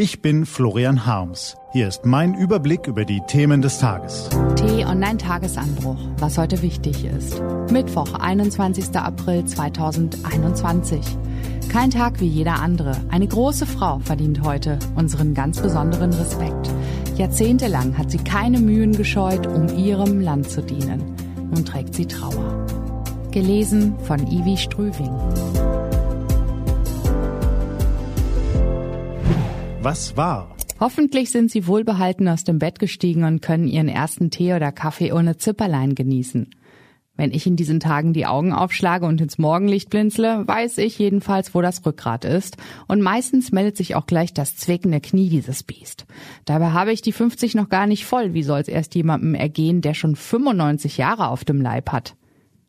Ich bin Florian Harms. Hier ist mein Überblick über die Themen des Tages. T-Online-Tagesanbruch, was heute wichtig ist. Mittwoch, 21. April 2021. Kein Tag wie jeder andere. Eine große Frau verdient heute unseren ganz besonderen Respekt. Jahrzehntelang hat sie keine Mühen gescheut, um ihrem Land zu dienen. Nun trägt sie Trauer. Gelesen von Ivi Strüving. Was war? Hoffentlich sind Sie wohlbehalten aus dem Bett gestiegen und können Ihren ersten Tee oder Kaffee ohne Zipperlein genießen. Wenn ich in diesen Tagen die Augen aufschlage und ins Morgenlicht blinzle, weiß ich jedenfalls, wo das Rückgrat ist. Und meistens meldet sich auch gleich das zwickende Knie dieses Biest. Dabei habe ich die 50 noch gar nicht voll. Wie soll es erst jemandem ergehen, der schon 95 Jahre auf dem Leib hat?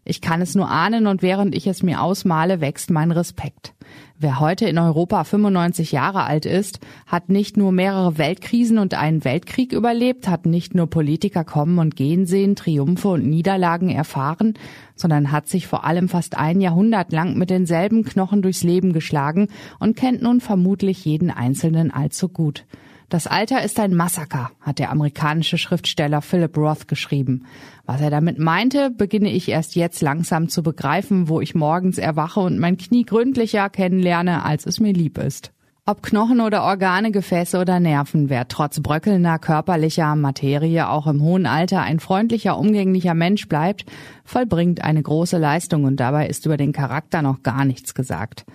Ich kann es nur ahnen und während ich es mir ausmale, wächst mein Respekt. Wer heute in Europa 95 Jahre alt ist, hat nicht nur mehrere Weltkrisen und einen Weltkrieg überlebt, hat nicht nur Politiker kommen und gehen sehen, Triumphe und Niederlagen erfahren, sondern hat sich vor allem fast ein Jahrhundert lang mit denselben Knochen durchs Leben geschlagen und kennt nun vermutlich jeden Einzelnen allzu gut. Das Alter ist ein Massaker, hat der amerikanische Schriftsteller Philip Roth geschrieben. Was er damit meinte, beginne ich erst jetzt langsam zu begreifen, wo ich morgens erwache und mein Knie gründlicher kennenlerne, als es mir lieb ist. Ob Knochen oder Organe, Gefäße oder Nerven, wer trotz bröckelnder körperlicher Materie auch im hohen Alter ein freundlicher, umgänglicher Mensch bleibt, vollbringt eine große Leistung und dabei ist über den Charakter noch gar nichts gesagt.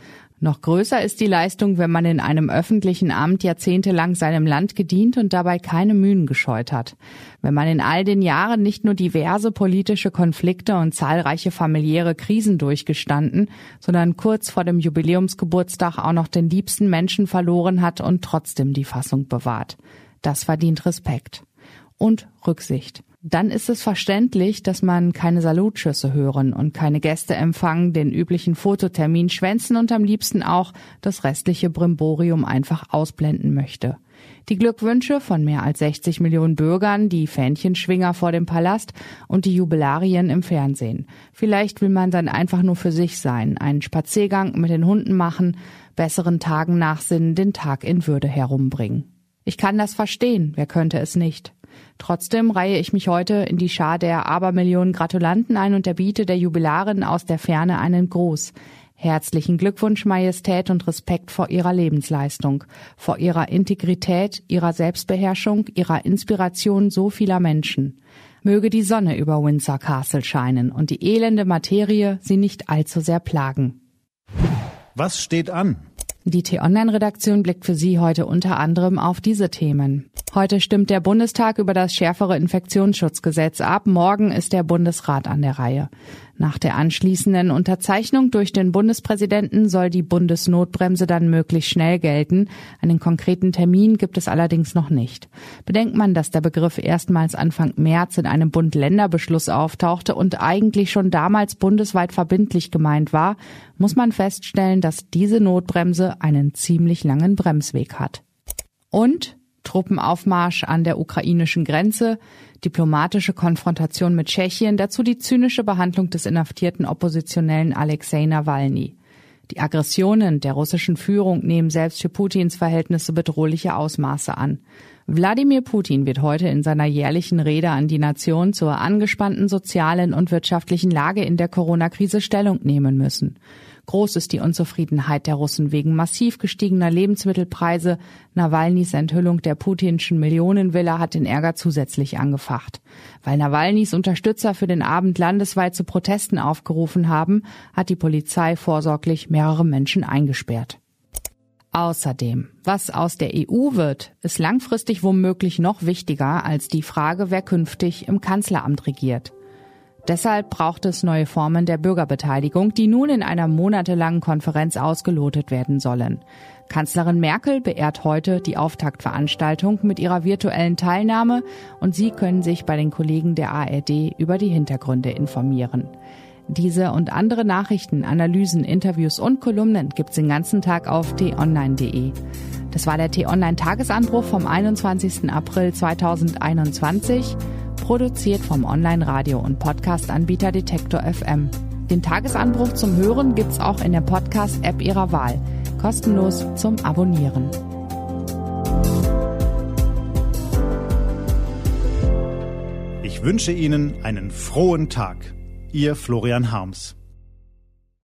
Noch größer ist die Leistung, wenn man in einem öffentlichen Amt jahrzehntelang seinem Land gedient und dabei keine Mühen gescheut hat. Wenn man in all den Jahren nicht nur diverse politische Konflikte und zahlreiche familiäre Krisen durchgestanden, sondern kurz vor dem Jubiläumsgeburtstag auch noch den liebsten Menschen verloren hat und trotzdem die Fassung bewahrt. Das verdient Respekt. Und Rücksicht dann ist es verständlich, dass man keine Salutschüsse hören und keine Gäste empfangen, den üblichen Fototermin schwänzen und am liebsten auch das restliche Brimborium einfach ausblenden möchte. Die Glückwünsche von mehr als 60 Millionen Bürgern, die Fähnchenschwinger vor dem Palast und die Jubilarien im Fernsehen. Vielleicht will man dann einfach nur für sich sein, einen Spaziergang mit den Hunden machen, besseren Tagen nachsinnen, den Tag in Würde herumbringen. Ich kann das verstehen, wer könnte es nicht. Trotzdem reihe ich mich heute in die Schar der Abermillionen Gratulanten ein und erbiete der Jubilarin aus der Ferne einen Gruß. Herzlichen Glückwunsch, Majestät und Respekt vor Ihrer Lebensleistung, vor Ihrer Integrität, Ihrer Selbstbeherrschung, Ihrer Inspiration so vieler Menschen. Möge die Sonne über Windsor Castle scheinen und die elende Materie sie nicht allzu sehr plagen. Was steht an? Die T-Online-Redaktion blickt für Sie heute unter anderem auf diese Themen. Heute stimmt der Bundestag über das schärfere Infektionsschutzgesetz ab. Morgen ist der Bundesrat an der Reihe. Nach der anschließenden Unterzeichnung durch den Bundespräsidenten soll die Bundesnotbremse dann möglichst schnell gelten. Einen konkreten Termin gibt es allerdings noch nicht. Bedenkt man, dass der Begriff erstmals Anfang März in einem Bund-Länder-Beschluss auftauchte und eigentlich schon damals bundesweit verbindlich gemeint war, muss man feststellen, dass diese Notbremse einen ziemlich langen Bremsweg hat. Und Truppenaufmarsch an der ukrainischen Grenze, diplomatische Konfrontation mit Tschechien, dazu die zynische Behandlung des inhaftierten Oppositionellen Alexei Nawalny. Die Aggressionen der russischen Führung nehmen selbst für Putins Verhältnisse bedrohliche Ausmaße an. Wladimir Putin wird heute in seiner jährlichen Rede an die Nation zur angespannten sozialen und wirtschaftlichen Lage in der Corona-Krise Stellung nehmen müssen. Groß ist die Unzufriedenheit der Russen wegen massiv gestiegener Lebensmittelpreise. Nawalnys Enthüllung der putinschen Millionenvilla hat den Ärger zusätzlich angefacht. Weil Nawalnys Unterstützer für den Abend landesweit zu Protesten aufgerufen haben, hat die Polizei vorsorglich mehrere Menschen eingesperrt. Außerdem, was aus der EU wird, ist langfristig womöglich noch wichtiger als die Frage, wer künftig im Kanzleramt regiert. Deshalb braucht es neue Formen der Bürgerbeteiligung, die nun in einer monatelangen Konferenz ausgelotet werden sollen. Kanzlerin Merkel beehrt heute die Auftaktveranstaltung mit ihrer virtuellen Teilnahme und Sie können sich bei den Kollegen der ARD über die Hintergründe informieren. Diese und andere Nachrichten, Analysen, Interviews und Kolumnen gibt's den ganzen Tag auf t-online.de. Das war der T-Online Tagesanbruch vom 21. April 2021, produziert vom Online-Radio- und Podcast-Anbieter Detektor FM. Den Tagesanbruch zum Hören gibt's auch in der Podcast-App Ihrer Wahl. Kostenlos zum Abonnieren. Ich wünsche Ihnen einen frohen Tag. Ihr Florian Harms.